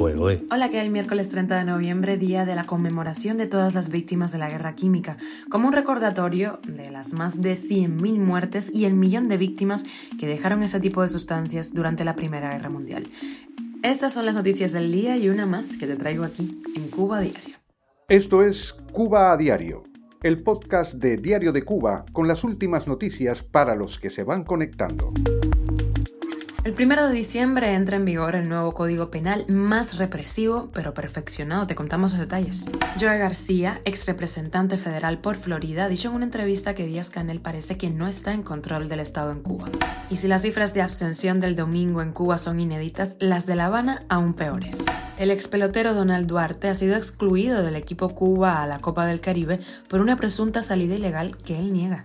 Hola, que el miércoles 30 de noviembre, día de la conmemoración de todas las víctimas de la guerra química, como un recordatorio de las más de 100.000 muertes y el millón de víctimas que dejaron ese tipo de sustancias durante la Primera Guerra Mundial. Estas son las noticias del día y una más que te traigo aquí en Cuba a Diario. Esto es Cuba a Diario, el podcast de Diario de Cuba con las últimas noticias para los que se van conectando. El primero de diciembre entra en vigor el nuevo Código Penal más represivo, pero perfeccionado. Te contamos los detalles. Joe García, ex representante federal por Florida, ha dicho en una entrevista que Díaz Canel parece que no está en control del Estado en Cuba. Y si las cifras de abstención del domingo en Cuba son inéditas, las de La Habana aún peores. El ex pelotero Donald Duarte ha sido excluido del equipo Cuba a la Copa del Caribe por una presunta salida ilegal que él niega.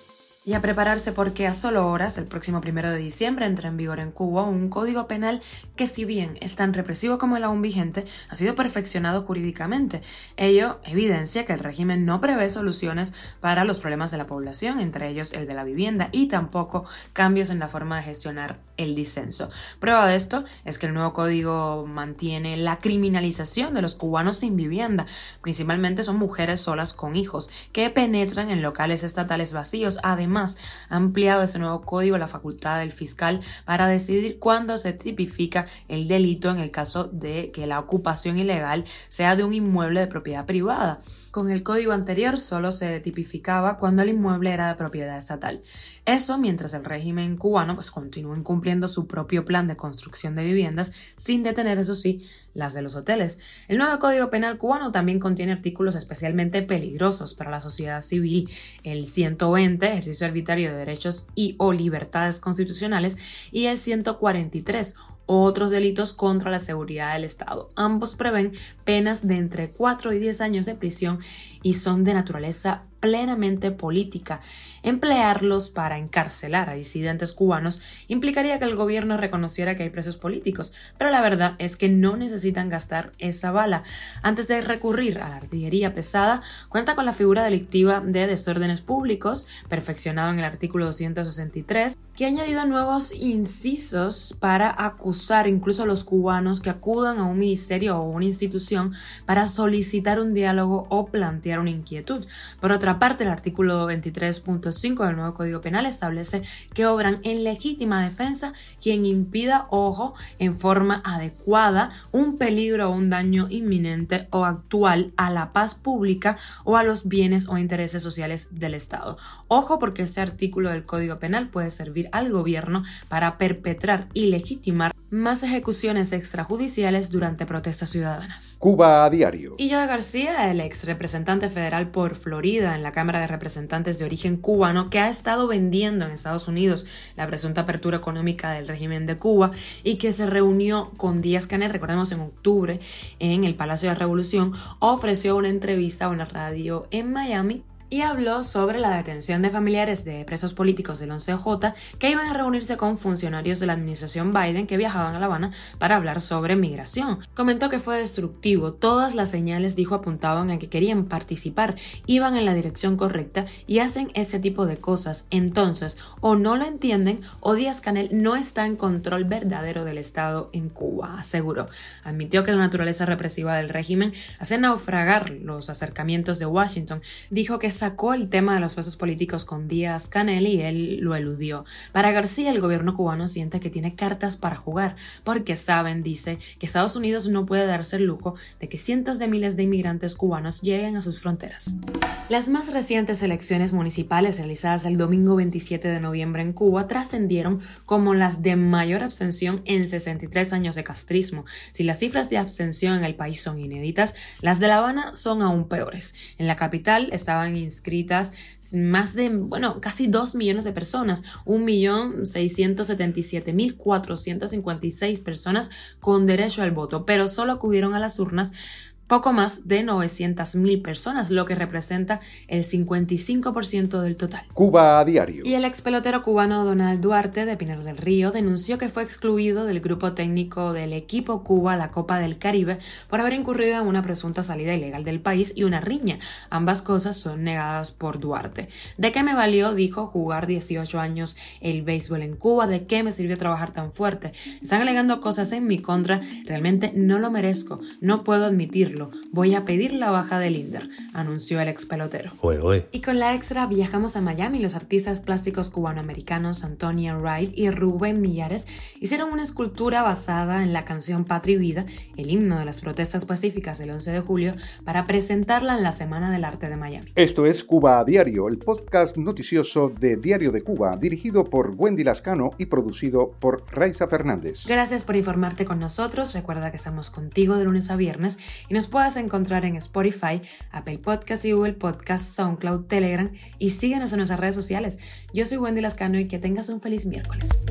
Y a prepararse porque a solo horas, el próximo primero de diciembre, entra en vigor en Cuba un código penal que, si bien es tan represivo como el aún vigente, ha sido perfeccionado jurídicamente. Ello evidencia que el régimen no prevé soluciones para los problemas de la población, entre ellos el de la vivienda, y tampoco cambios en la forma de gestionar el disenso. Prueba de esto es que el nuevo código mantiene la criminalización de los cubanos sin vivienda. Principalmente son mujeres solas con hijos que penetran en locales estatales vacíos, además Además, ha ampliado ese nuevo código la facultad del fiscal para decidir cuándo se tipifica el delito en el caso de que la ocupación ilegal sea de un inmueble de propiedad privada. Con el código anterior solo se tipificaba cuando el inmueble era de propiedad estatal. Eso mientras el régimen cubano pues continúa incumpliendo su propio plan de construcción de viviendas sin detener, eso sí, las de los hoteles. El nuevo Código Penal cubano también contiene artículos especialmente peligrosos para la sociedad civil. El 120, ejercicio arbitrario de derechos y o libertades constitucionales, y el 143, otros delitos contra la seguridad del Estado. Ambos prevén penas de entre 4 y 10 años de prisión y son de naturaleza plenamente política. Emplearlos para encarcelar a disidentes cubanos implicaría que el gobierno reconociera que hay presos políticos, pero la verdad es que no necesitan gastar esa bala. Antes de recurrir a la artillería pesada, cuenta con la figura delictiva de desórdenes públicos, perfeccionado en el artículo 263, que ha añadido nuevos incisos para acusar incluso a los cubanos que acudan a un ministerio o una institución para solicitar un diálogo o plantear una inquietud. Por otra parte, el artículo 23.5 del nuevo Código Penal establece que obran en legítima defensa quien impida, ojo, en forma adecuada un peligro o un daño inminente o actual a la paz pública o a los bienes o intereses sociales del Estado. Ojo porque este artículo del Código Penal puede servir al gobierno para perpetrar y legitimar más ejecuciones extrajudiciales durante protestas ciudadanas. Cuba a diario. Y Joe García, el ex representante federal por Florida en la Cámara de Representantes de origen cubano, que ha estado vendiendo en Estados Unidos la presunta apertura económica del régimen de Cuba y que se reunió con Díaz Canel, recordemos en octubre, en el Palacio de la Revolución, ofreció una entrevista a una radio en Miami y habló sobre la detención de familiares de presos políticos del 11J que iban a reunirse con funcionarios de la administración Biden que viajaban a La Habana para hablar sobre migración. Comentó que fue destructivo, todas las señales, dijo, apuntaban a que querían participar, iban en la dirección correcta y hacen ese tipo de cosas. Entonces, o no lo entienden o Díaz Canel no está en control verdadero del Estado en Cuba, aseguró. Admitió que la naturaleza represiva del régimen hace naufragar los acercamientos de Washington. Dijo que sacó el tema de los presos políticos con Díaz Canel y él lo eludió. Para García, el gobierno cubano siente que tiene cartas para jugar, porque saben, dice, que Estados Unidos no puede darse el lujo de que cientos de miles de inmigrantes cubanos lleguen a sus fronteras. Las más recientes elecciones municipales realizadas el domingo 27 de noviembre en Cuba trascendieron como las de mayor abstención en 63 años de castrismo. Si las cifras de abstención en el país son inéditas, las de La Habana son aún peores. En la capital estaban inscritas más de, bueno, casi 2 millones de personas, 1.677.456 personas con derecho al voto, pero solo acudieron a las urnas poco más de 900.000 personas, lo que representa el 55% del total. Cuba a diario. Y el ex pelotero cubano Donald Duarte de Pinar del Río denunció que fue excluido del grupo técnico del equipo Cuba la Copa del Caribe por haber incurrido en una presunta salida ilegal del país y una riña. Ambas cosas son negadas por Duarte. ¿De qué me valió, dijo, jugar 18 años el béisbol en Cuba? ¿De qué me sirvió trabajar tan fuerte? Están alegando cosas en mi contra, realmente no lo merezco, no puedo admitirlo, voy a pedir la baja del Inder, anunció el ex pelotero. Y con la extra viajamos a Miami, los artistas plásticos cubanoamericanos Antonia Wright y Rubén Millares hicieron una escultura basada en la canción Patria y Vida, el himno de las protestas pacíficas del 11 de julio, para presentarla en la Semana del Arte de Miami. Esto es Cuba a Diario, el podcast noticioso de Diario de Cuba, dirigido por Wendy Lascano y producido por Raiza Fernández. Gracias por informarte con nosotros. Recuerda que estamos contigo de lunes a viernes y nos puedes encontrar en Spotify, Apple Podcast y Google Podcast, SoundCloud, Telegram y síguenos en nuestras redes sociales. Yo soy Wendy Lascano y que tengas un feliz miércoles.